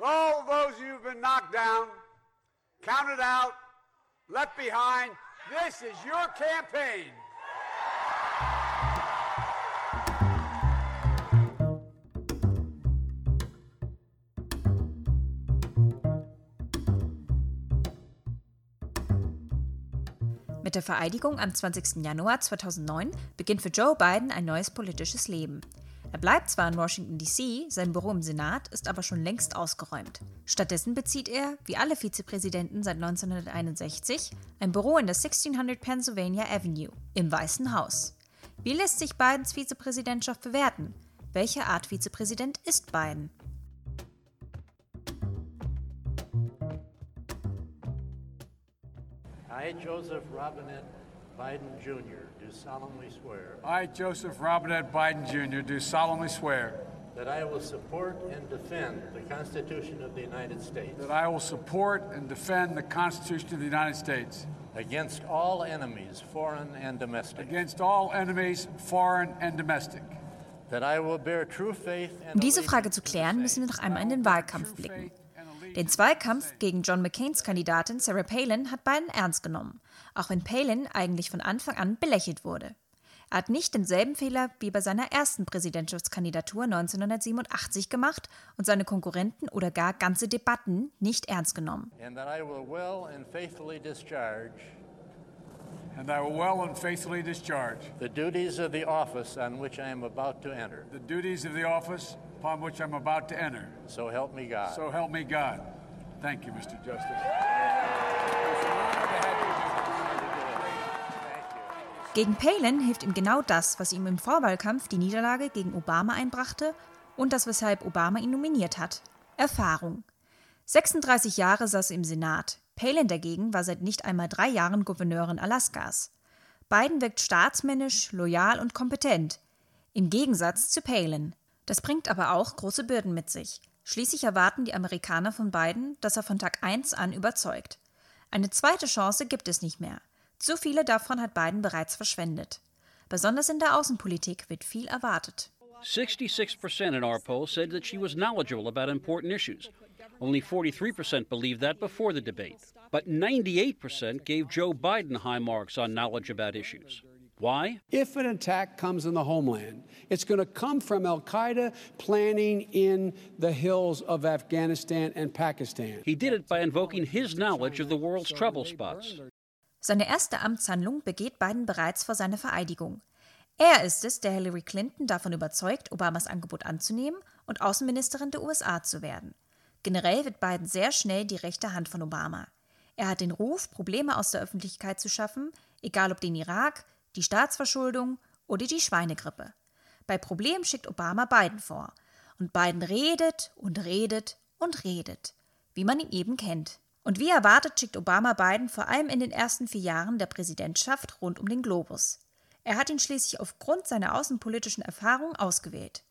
All those who've been knocked down, counted out, left behind, this is your campaign. Mit der Vereidigung am 20. Januar 2009 beginnt für Joe Biden ein neues politisches Leben. Er bleibt zwar in Washington, D.C., sein Büro im Senat ist aber schon längst ausgeräumt. Stattdessen bezieht er, wie alle Vizepräsidenten seit 1961, ein Büro in der 1600 Pennsylvania Avenue im Weißen Haus. Wie lässt sich Bidens Vizepräsidentschaft bewerten? Welche Art Vizepräsident ist Biden? I, Joseph Robinette Biden Jr., do solemnly swear I, Joseph Robinette Biden Jr., do solemnly swear that I will support and defend the Constitution of the United States that I will support and defend the Constitution of the United States against all enemies, foreign and domestic, against all enemies, foreign and domestic. that I will bear true faith and Um diese Frage zu klären, müssen wir noch einmal in den Wahlkampf blicken. Den Zweikampf gegen John McCains Kandidatin Sarah Palin hat Biden ernst genommen, auch wenn Palin eigentlich von Anfang an belächelt wurde. Er hat nicht denselben Fehler wie bei seiner ersten Präsidentschaftskandidatur 1987 gemacht und seine Konkurrenten oder gar ganze Debatten nicht ernst genommen. and that I will well and faithfully discharge And I will well and faithfully discharge the duties of the office on which I am about to enter. the duties of the office upon which I'm about to enter. So help me God. So help me God. Thank you, Mr. Justice. Gegen Palin hilft ihm genau das, was ihm im Vorwahlkampf die Niederlage gegen Obama einbrachte und das, weshalb Obama ihn nominiert hat. Erfahrung. 36 Jahre saß er im Senat. Palin dagegen war seit nicht einmal drei Jahren Gouverneurin Alaskas. Biden wirkt staatsmännisch, loyal und kompetent. Im Gegensatz zu Palin. Das bringt aber auch große Bürden mit sich. Schließlich erwarten die Amerikaner von Biden, dass er von Tag 1 an überzeugt. Eine zweite Chance gibt es nicht mehr. Zu viele davon hat Biden bereits verschwendet. Besonders in der Außenpolitik wird viel erwartet. 66% in our poll said that she was knowledgeable about important issues. Only 43% believed that before the debate. But 98% gave Joe Biden high marks on knowledge about issues. Why? If an attack comes in the homeland, it's going to come from Al Qaeda planning in the hills of Afghanistan and Pakistan. He did it by invoking his knowledge of the world's trouble spots. Seine erste Amtshandlung begeht Biden bereits vor seiner Vereidigung. Er ist es, der Hillary Clinton davon überzeugt, Obamas Angebot anzunehmen und Außenministerin der USA zu werden. Generell wird Biden sehr schnell die rechte Hand von Obama. Er hat den Ruf, Probleme aus der Öffentlichkeit zu schaffen, egal ob den Irak, die Staatsverschuldung oder die Schweinegrippe. Bei Problemen schickt Obama Biden vor. Und Biden redet und redet und redet, wie man ihn eben kennt. Und wie erwartet schickt Obama Biden vor allem in den ersten vier Jahren der Präsidentschaft rund um den Globus. Er hat ihn schließlich aufgrund seiner außenpolitischen Erfahrung ausgewählt.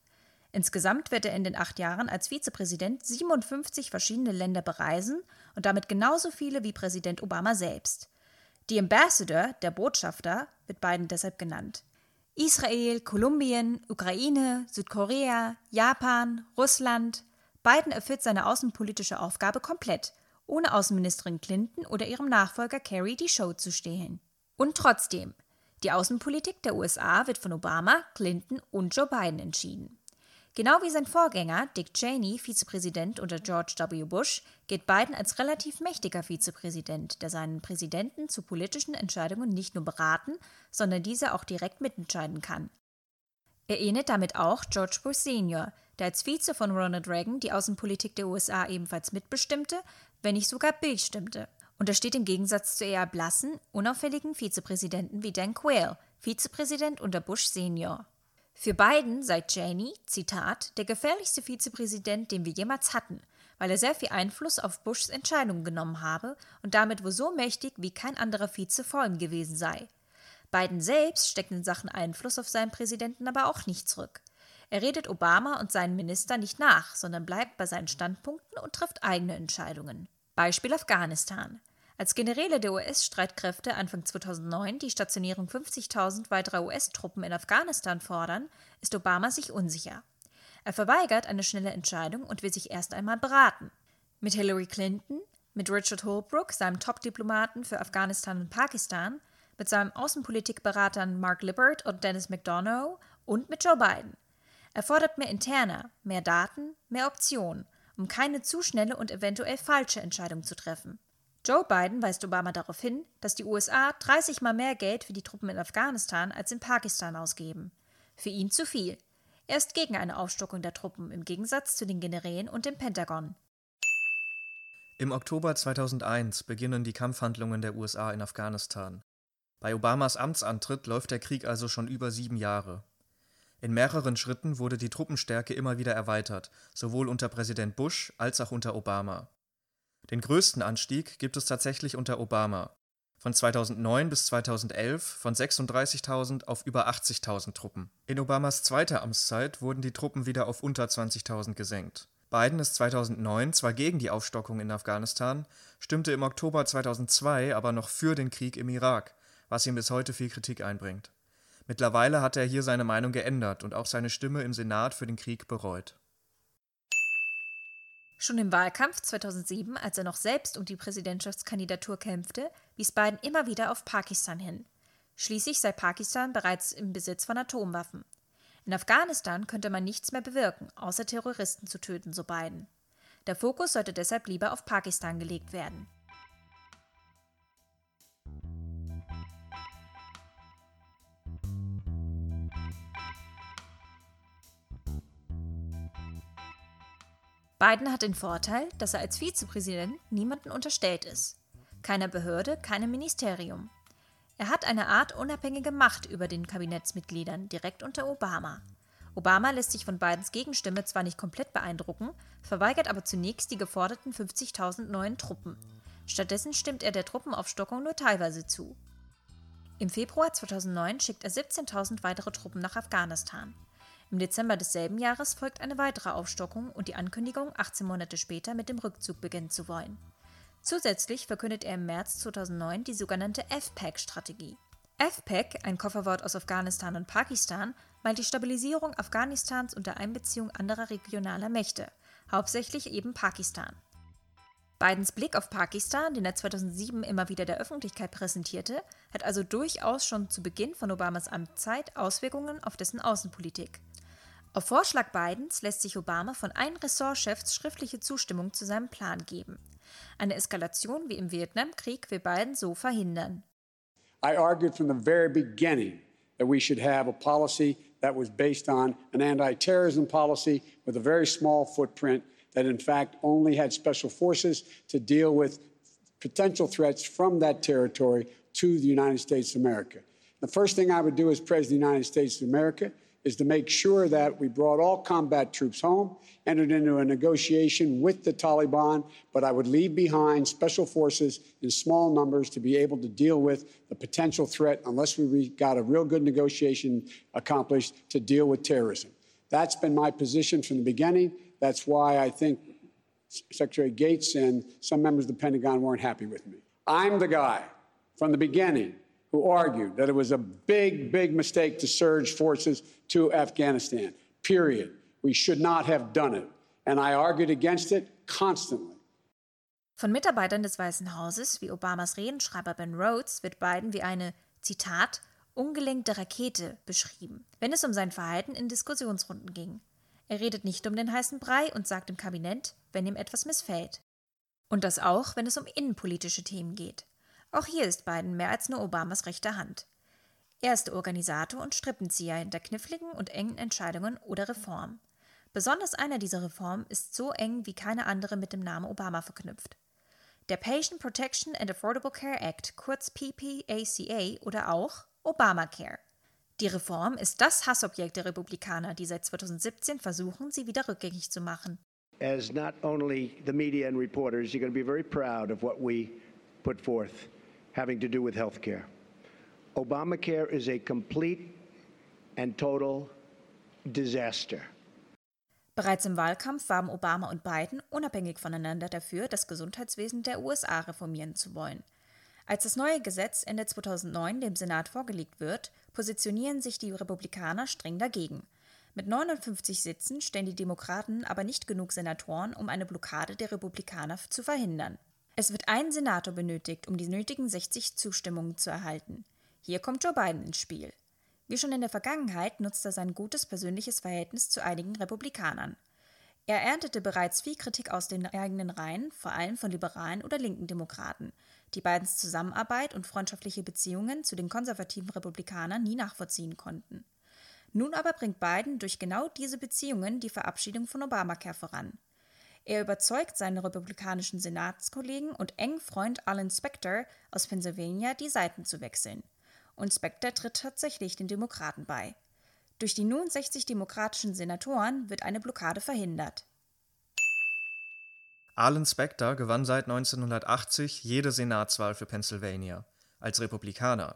Insgesamt wird er in den acht Jahren als Vizepräsident 57 verschiedene Länder bereisen und damit genauso viele wie Präsident Obama selbst. Die Ambassador, der Botschafter, wird Biden deshalb genannt. Israel, Kolumbien, Ukraine, Südkorea, Japan, Russland. Biden erfüllt seine außenpolitische Aufgabe komplett, ohne Außenministerin Clinton oder ihrem Nachfolger Kerry die Show zu stehlen. Und trotzdem, die Außenpolitik der USA wird von Obama, Clinton und Joe Biden entschieden. Genau wie sein Vorgänger, Dick Cheney, Vizepräsident unter George W. Bush, geht Biden als relativ mächtiger Vizepräsident, der seinen Präsidenten zu politischen Entscheidungen nicht nur beraten, sondern diese auch direkt mitentscheiden kann. Er ähnelt damit auch George Bush Senior, der als Vize von Ronald Reagan die Außenpolitik der USA ebenfalls mitbestimmte, wenn nicht sogar bildstimmte. Und er steht im Gegensatz zu eher blassen, unauffälligen Vizepräsidenten wie Dan Quayle, Vizepräsident unter Bush Senior. Für Biden sei Cheney, Zitat, der gefährlichste Vizepräsident, den wir jemals hatten, weil er sehr viel Einfluss auf Bushs Entscheidungen genommen habe und damit wohl so mächtig wie kein anderer Vize vor ihm gewesen sei. Biden selbst steckt in Sachen Einfluss auf seinen Präsidenten aber auch nicht zurück. Er redet Obama und seinen Ministern nicht nach, sondern bleibt bei seinen Standpunkten und trifft eigene Entscheidungen. Beispiel Afghanistan. Als Generäle der US-Streitkräfte Anfang 2009 die Stationierung 50.000 weiterer US-Truppen in Afghanistan fordern, ist Obama sich unsicher. Er verweigert eine schnelle Entscheidung und will sich erst einmal beraten. Mit Hillary Clinton, mit Richard Holbrooke, seinem Top-Diplomaten für Afghanistan und Pakistan, mit seinen Außenpolitikberatern Mark Lippert und Dennis McDonough und mit Joe Biden. Er fordert mehr Interner, mehr Daten, mehr Optionen, um keine zu schnelle und eventuell falsche Entscheidung zu treffen. Joe Biden weist Obama darauf hin, dass die USA 30 mal mehr Geld für die Truppen in Afghanistan als in Pakistan ausgeben. Für ihn zu viel. Er ist gegen eine Aufstockung der Truppen im Gegensatz zu den Generälen und dem Pentagon. Im Oktober 2001 beginnen die Kampfhandlungen der USA in Afghanistan. Bei Obamas Amtsantritt läuft der Krieg also schon über sieben Jahre. In mehreren Schritten wurde die Truppenstärke immer wieder erweitert, sowohl unter Präsident Bush als auch unter Obama. Den größten Anstieg gibt es tatsächlich unter Obama. Von 2009 bis 2011 von 36.000 auf über 80.000 Truppen. In Obamas zweiter Amtszeit wurden die Truppen wieder auf unter 20.000 gesenkt. Biden ist 2009 zwar gegen die Aufstockung in Afghanistan, stimmte im Oktober 2002 aber noch für den Krieg im Irak, was ihm bis heute viel Kritik einbringt. Mittlerweile hat er hier seine Meinung geändert und auch seine Stimme im Senat für den Krieg bereut. Schon im Wahlkampf 2007, als er noch selbst um die Präsidentschaftskandidatur kämpfte, wies Biden immer wieder auf Pakistan hin. Schließlich sei Pakistan bereits im Besitz von Atomwaffen. In Afghanistan könnte man nichts mehr bewirken, außer Terroristen zu töten, so Biden. Der Fokus sollte deshalb lieber auf Pakistan gelegt werden. Biden hat den Vorteil, dass er als Vizepräsident niemanden unterstellt ist. Keiner Behörde, keinem Ministerium. Er hat eine Art unabhängige Macht über den Kabinettsmitgliedern direkt unter Obama. Obama lässt sich von Bidens Gegenstimme zwar nicht komplett beeindrucken, verweigert aber zunächst die geforderten 50.000 neuen Truppen. Stattdessen stimmt er der Truppenaufstockung nur teilweise zu. Im Februar 2009 schickt er 17.000 weitere Truppen nach Afghanistan. Im Dezember desselben Jahres folgt eine weitere Aufstockung und die Ankündigung, 18 Monate später mit dem Rückzug beginnen zu wollen. Zusätzlich verkündet er im März 2009 die sogenannte FPAC-Strategie. FPAC, ein Kofferwort aus Afghanistan und Pakistan, meint die Stabilisierung Afghanistans unter Einbeziehung anderer regionaler Mächte, hauptsächlich eben Pakistan. Bidens Blick auf Pakistan, den er 2007 immer wieder der Öffentlichkeit präsentierte, hat also durchaus schon zu Beginn von Obamas Amtszeit Auswirkungen auf dessen Außenpolitik. Auf Vorschlag Bidens lässt sich Obama von allen Ressortchefs schriftliche Zustimmung zu seinem Plan geben. Eine Eskalation wie im Vietnamkrieg will Biden so verhindern. I argued from the very beginning that we should have a policy that was based on an anti-terrorism policy with a very small footprint that in fact only had special forces to deal with potential threats from that territory to the United States of America. The first thing I would do as President of the United States of America is to make sure that we brought all combat troops home, entered into a negotiation with the Taliban, but I would leave behind special forces in small numbers to be able to deal with the potential threat unless we got a real good negotiation accomplished to deal with terrorism. That's been my position from the beginning. That's why I think Secretary Gates and some members of the Pentagon weren't happy with me. I'm the guy from the beginning who argued that it was a big, big mistake to surge forces to Afghanistan. Period. We should not have done it. And I argued against it constantly. Von Mitarbeitern des Weißen Hauses, wie Obamas Redenschreiber Ben Rhodes, wird Biden wie eine, Zitat, ungelenkte Rakete beschrieben, wenn es um sein Verhalten in Diskussionsrunden ging. Er redet nicht um den heißen Brei und sagt im Kabinett, wenn ihm etwas missfällt. Und das auch, wenn es um innenpolitische Themen geht. Auch hier ist Biden mehr als nur Obamas rechte Hand. Er ist Organisator und Strippenzieher hinter kniffligen und engen Entscheidungen oder Reformen. Besonders einer dieser Reformen ist so eng wie keine andere mit dem Namen Obama verknüpft. Der Patient Protection and Affordable Care Act, kurz PPACA oder auch Obamacare. Die Reform ist das Hassobjekt der Republikaner, die seit 2017 versuchen, sie wieder rückgängig zu machen. As not only the media and reporters, you're going to be very proud of what we put forth having to do with health care. Obamacare is a complete and total disaster. Bereits im Wahlkampf warben Obama und Biden unabhängig voneinander dafür, das Gesundheitswesen der USA reformieren zu wollen. Als das neue Gesetz Ende 2009 dem Senat vorgelegt wird, positionieren sich die Republikaner streng dagegen. Mit 59 Sitzen stellen die Demokraten aber nicht genug Senatoren, um eine Blockade der Republikaner zu verhindern. Es wird ein Senator benötigt, um die nötigen 60 Zustimmungen zu erhalten. Hier kommt Joe Biden ins Spiel. Wie schon in der Vergangenheit nutzt er sein gutes persönliches Verhältnis zu einigen Republikanern. Er erntete bereits viel Kritik aus den eigenen Reihen, vor allem von liberalen oder linken Demokraten, die Bidens Zusammenarbeit und freundschaftliche Beziehungen zu den konservativen Republikanern nie nachvollziehen konnten. Nun aber bringt Biden durch genau diese Beziehungen die Verabschiedung von Obamacare voran. Er überzeugt seine republikanischen Senatskollegen und engen Freund Alan Specter aus Pennsylvania, die Seiten zu wechseln. Und Specter tritt tatsächlich den Demokraten bei. Durch die nun 60 demokratischen Senatoren wird eine Blockade verhindert. Alan Specter gewann seit 1980 jede Senatswahl für Pennsylvania als Republikaner.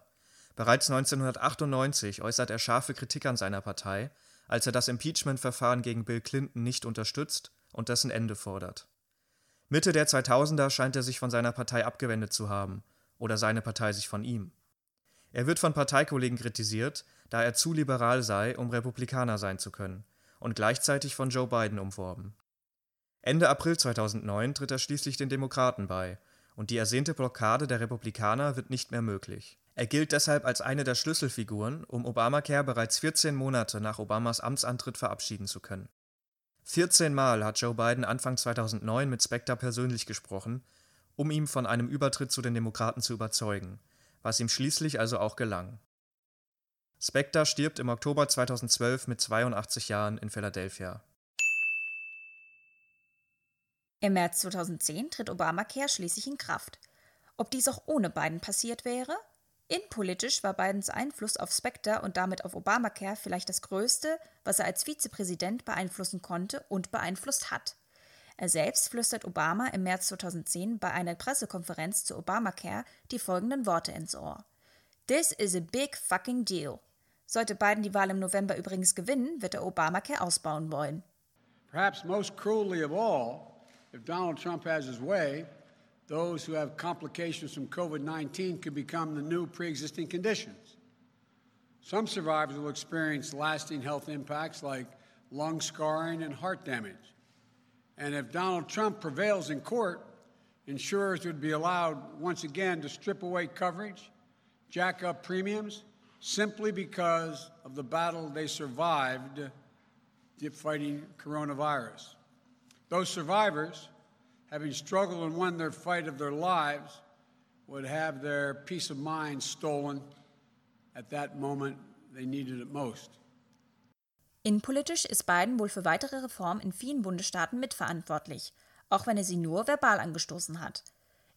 Bereits 1998 äußert er scharfe Kritik an seiner Partei, als er das Impeachment-Verfahren gegen Bill Clinton nicht unterstützt und dessen Ende fordert. Mitte der 2000er scheint er sich von seiner Partei abgewendet zu haben oder seine Partei sich von ihm. Er wird von Parteikollegen kritisiert, da er zu liberal sei, um Republikaner sein zu können, und gleichzeitig von Joe Biden umworben. Ende April 2009 tritt er schließlich den Demokraten bei, und die ersehnte Blockade der Republikaner wird nicht mehr möglich. Er gilt deshalb als eine der Schlüsselfiguren, um Obamacare bereits 14 Monate nach Obamas Amtsantritt verabschieden zu können. 14 Mal hat Joe Biden Anfang 2009 mit Specter persönlich gesprochen, um ihn von einem Übertritt zu den Demokraten zu überzeugen, was ihm schließlich also auch gelang. Specter stirbt im Oktober 2012 mit 82 Jahren in Philadelphia. Im März 2010 tritt Obamacare schließlich in Kraft. Ob dies auch ohne Biden passiert wäre? Innenpolitisch war Bidens Einfluss auf Specter und damit auf Obamacare vielleicht das größte, was er als Vizepräsident beeinflussen konnte und beeinflusst hat. Er selbst flüstert Obama im März 2010 bei einer Pressekonferenz zu Obamacare die folgenden Worte ins Ohr. This is a big fucking deal. Sollte Biden die Wahl im November übrigens gewinnen, wird er Obamacare ausbauen wollen. Perhaps most cruelly of all, if Donald Trump has his way, those who have complications from COVID 19 could become the new pre existing conditions. Some survivors will experience lasting health impacts like lung scarring and heart damage. And if Donald Trump prevails in court, insurers would be allowed once again to strip away coverage, jack up premiums, simply because of the battle they survived fighting coronavirus. Those survivors having struggled and won their fight of their lives, would have their peace of mind stolen at that moment they needed it most. Innenpolitisch ist Biden wohl für weitere Reformen in vielen Bundesstaaten mitverantwortlich, auch wenn er sie nur verbal angestoßen hat.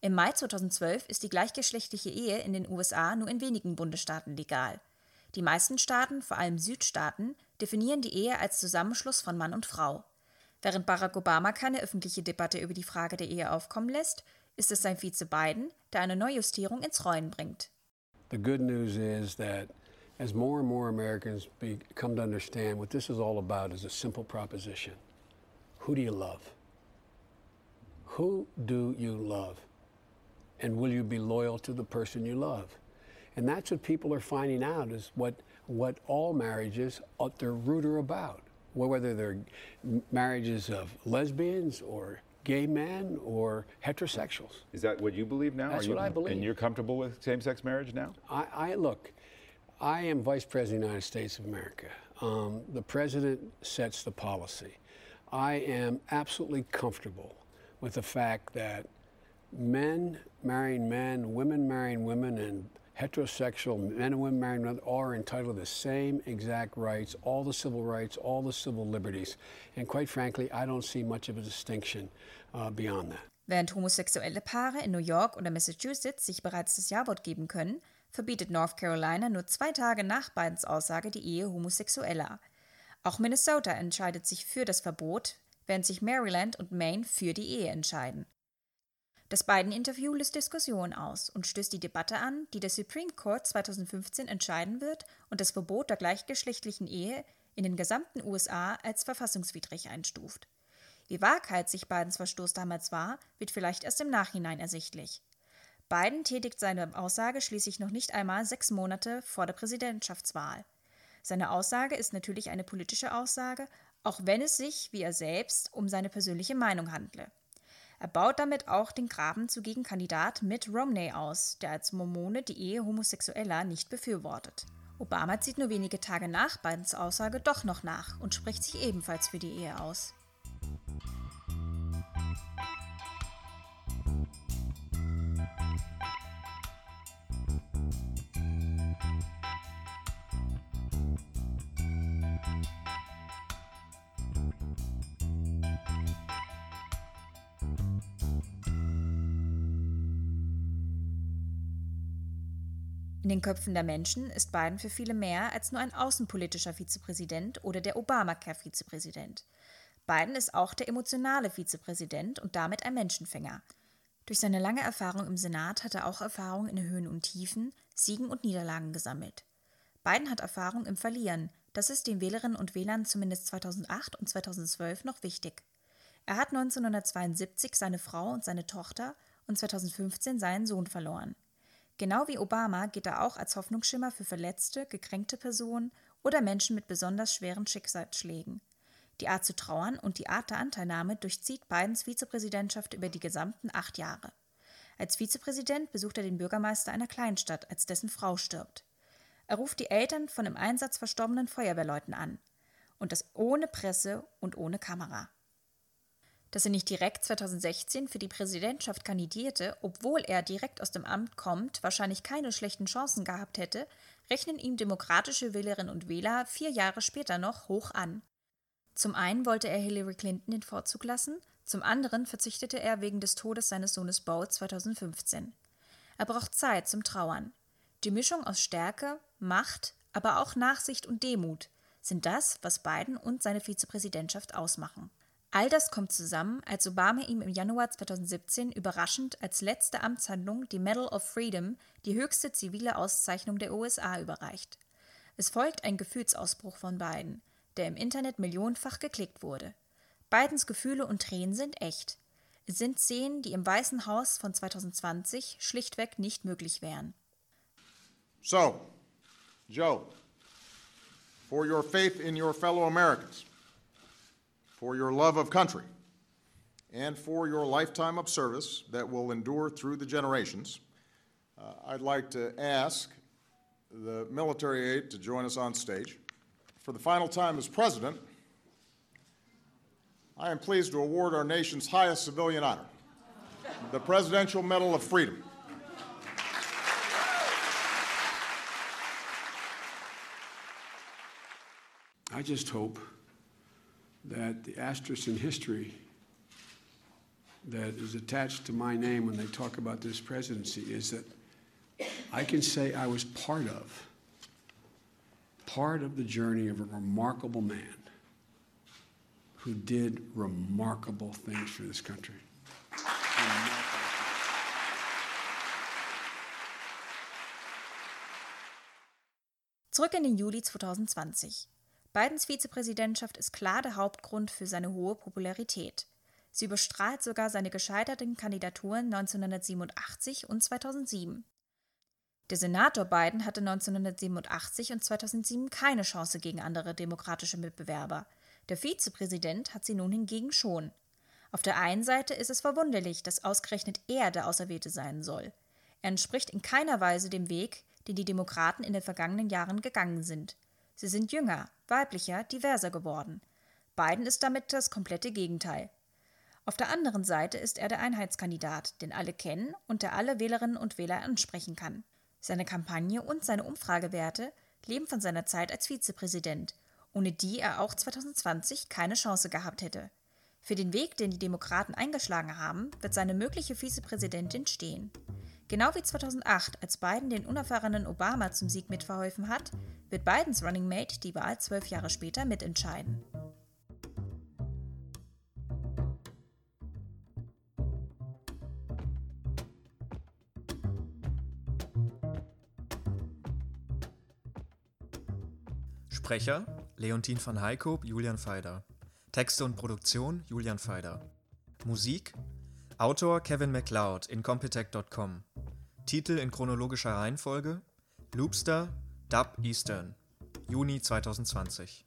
Im Mai 2012 ist die gleichgeschlechtliche Ehe in den USA nur in wenigen Bundesstaaten legal. Die meisten Staaten, vor allem Südstaaten, definieren die Ehe als Zusammenschluss von Mann und Frau. Während Barack Obama keine öffentliche Debatte über die Frage der Ehe aufkommen lässt, ist es sein Vize Biden, der eine Neujustierung ins Rollen bringt. The good news is that as more and more Americans be, come to understand what this is all about is a simple proposition. Who do you love? Who do you love? And will you be loyal to the person you love? And that's what people are finding out is what, what all marriages, uh, their root are about whether they're marriages of lesbians or gay men or heterosexuals. Is that what you believe now? That's you, what I believe. And you're comfortable with same-sex marriage now? I, I look. I am Vice President of the United States of America. Um, the President sets the policy. I am absolutely comfortable with the fact that men marrying men, women marrying women, and heterosexual men and women married men are entitled to the same exact rights, all the civil rights, all the civil liberties. And quite frankly, I don't see much of a distinction uh, beyond that. Während homosexuelle Paare in New York oder Massachusetts sich bereits das Ja-Wort geben können, verbietet North Carolina nur zwei Tage nach Bidens Aussage die Ehe Homosexueller. Auch Minnesota entscheidet sich für das Verbot, während sich Maryland und Maine für die Ehe entscheiden. Das Biden-Interview löst Diskussion aus und stößt die Debatte an, die der Supreme Court 2015 entscheiden wird und das Verbot der gleichgeschlechtlichen Ehe in den gesamten USA als verfassungswidrig einstuft. Wie waghalsig Bidens Verstoß damals war, wird vielleicht erst im Nachhinein ersichtlich. Biden tätigt seine Aussage schließlich noch nicht einmal sechs Monate vor der Präsidentschaftswahl. Seine Aussage ist natürlich eine politische Aussage, auch wenn es sich, wie er selbst, um seine persönliche Meinung handle. Er baut damit auch den Graben zu Gegenkandidat Mitt Romney aus, der als Mormone die Ehe Homosexueller nicht befürwortet. Obama zieht nur wenige Tage nach Bidens Aussage doch noch nach und spricht sich ebenfalls für die Ehe aus. Den Köpfen der Menschen ist Biden für viele mehr als nur ein außenpolitischer Vizepräsident oder der Obamacare-Vizepräsident. Biden ist auch der emotionale Vizepräsident und damit ein Menschenfänger. Durch seine lange Erfahrung im Senat hat er auch Erfahrung in Höhen und Tiefen, Siegen und Niederlagen gesammelt. Biden hat Erfahrung im Verlieren. Das ist den Wählerinnen und Wählern zumindest 2008 und 2012 noch wichtig. Er hat 1972 seine Frau und seine Tochter und 2015 seinen Sohn verloren. Genau wie Obama geht er auch als Hoffnungsschimmer für verletzte, gekränkte Personen oder Menschen mit besonders schweren Schicksalsschlägen. Die Art zu trauern und die Art der Anteilnahme durchzieht Bidens Vizepräsidentschaft über die gesamten acht Jahre. Als Vizepräsident besucht er den Bürgermeister einer Kleinstadt, als dessen Frau stirbt. Er ruft die Eltern von im Einsatz verstorbenen Feuerwehrleuten an. Und das ohne Presse und ohne Kamera dass er nicht direkt 2016 für die Präsidentschaft kandidierte, obwohl er direkt aus dem Amt kommt, wahrscheinlich keine schlechten Chancen gehabt hätte, rechnen ihm demokratische Wählerinnen und Wähler vier Jahre später noch hoch an. Zum einen wollte er Hillary Clinton den Vorzug lassen, zum anderen verzichtete er wegen des Todes seines Sohnes Bo 2015. Er braucht Zeit zum Trauern. Die Mischung aus Stärke, Macht, aber auch Nachsicht und Demut sind das, was Biden und seine Vizepräsidentschaft ausmachen. All das kommt zusammen, als Obama ihm im Januar 2017 überraschend als letzte Amtshandlung die Medal of Freedom, die höchste zivile Auszeichnung der USA, überreicht. Es folgt ein Gefühlsausbruch von Biden, der im Internet millionenfach geklickt wurde. Bidens Gefühle und Tränen sind echt. Es sind Szenen, die im Weißen Haus von 2020 schlichtweg nicht möglich wären. So, Joe, for your faith in your fellow Americans. For your love of country, and for your lifetime of service that will endure through the generations. Uh, I'd like to ask the military aide to join us on stage. For the final time as president, I am pleased to award our nation's highest civilian honor, the Presidential Medal of Freedom. I just hope that the asterisk in history that is attached to my name when they talk about this presidency is that I can say I was part of, part of the journey of a remarkable man who did remarkable things for this country. Zurück in den Juli 2020. Bidens Vizepräsidentschaft ist klar der Hauptgrund für seine hohe Popularität. Sie überstrahlt sogar seine gescheiterten Kandidaturen 1987 und 2007. Der Senator Biden hatte 1987 und 2007 keine Chance gegen andere demokratische Mitbewerber. Der Vizepräsident hat sie nun hingegen schon. Auf der einen Seite ist es verwunderlich, dass ausgerechnet er der Auserwählte sein soll. Er entspricht in keiner Weise dem Weg, den die Demokraten in den vergangenen Jahren gegangen sind. Sie sind jünger, weiblicher, diverser geworden. Biden ist damit das komplette Gegenteil. Auf der anderen Seite ist er der Einheitskandidat, den alle kennen und der alle Wählerinnen und Wähler ansprechen kann. Seine Kampagne und seine Umfragewerte leben von seiner Zeit als Vizepräsident, ohne die er auch 2020 keine Chance gehabt hätte. Für den Weg, den die Demokraten eingeschlagen haben, wird seine mögliche Vizepräsidentin stehen. Genau wie 2008, als Biden den unerfahrenen Obama zum Sieg mitverholfen hat, wird Bidens Running Mate die Wahl zwölf Jahre später mitentscheiden. Sprecher Leontin van Heikoop, Julian Feider. Texte und Produktion Julian Feider. Musik Autor Kevin MacLeod in Compitech.com. Titel in chronologischer Reihenfolge: Loopster, Dub Eastern. Juni 2020.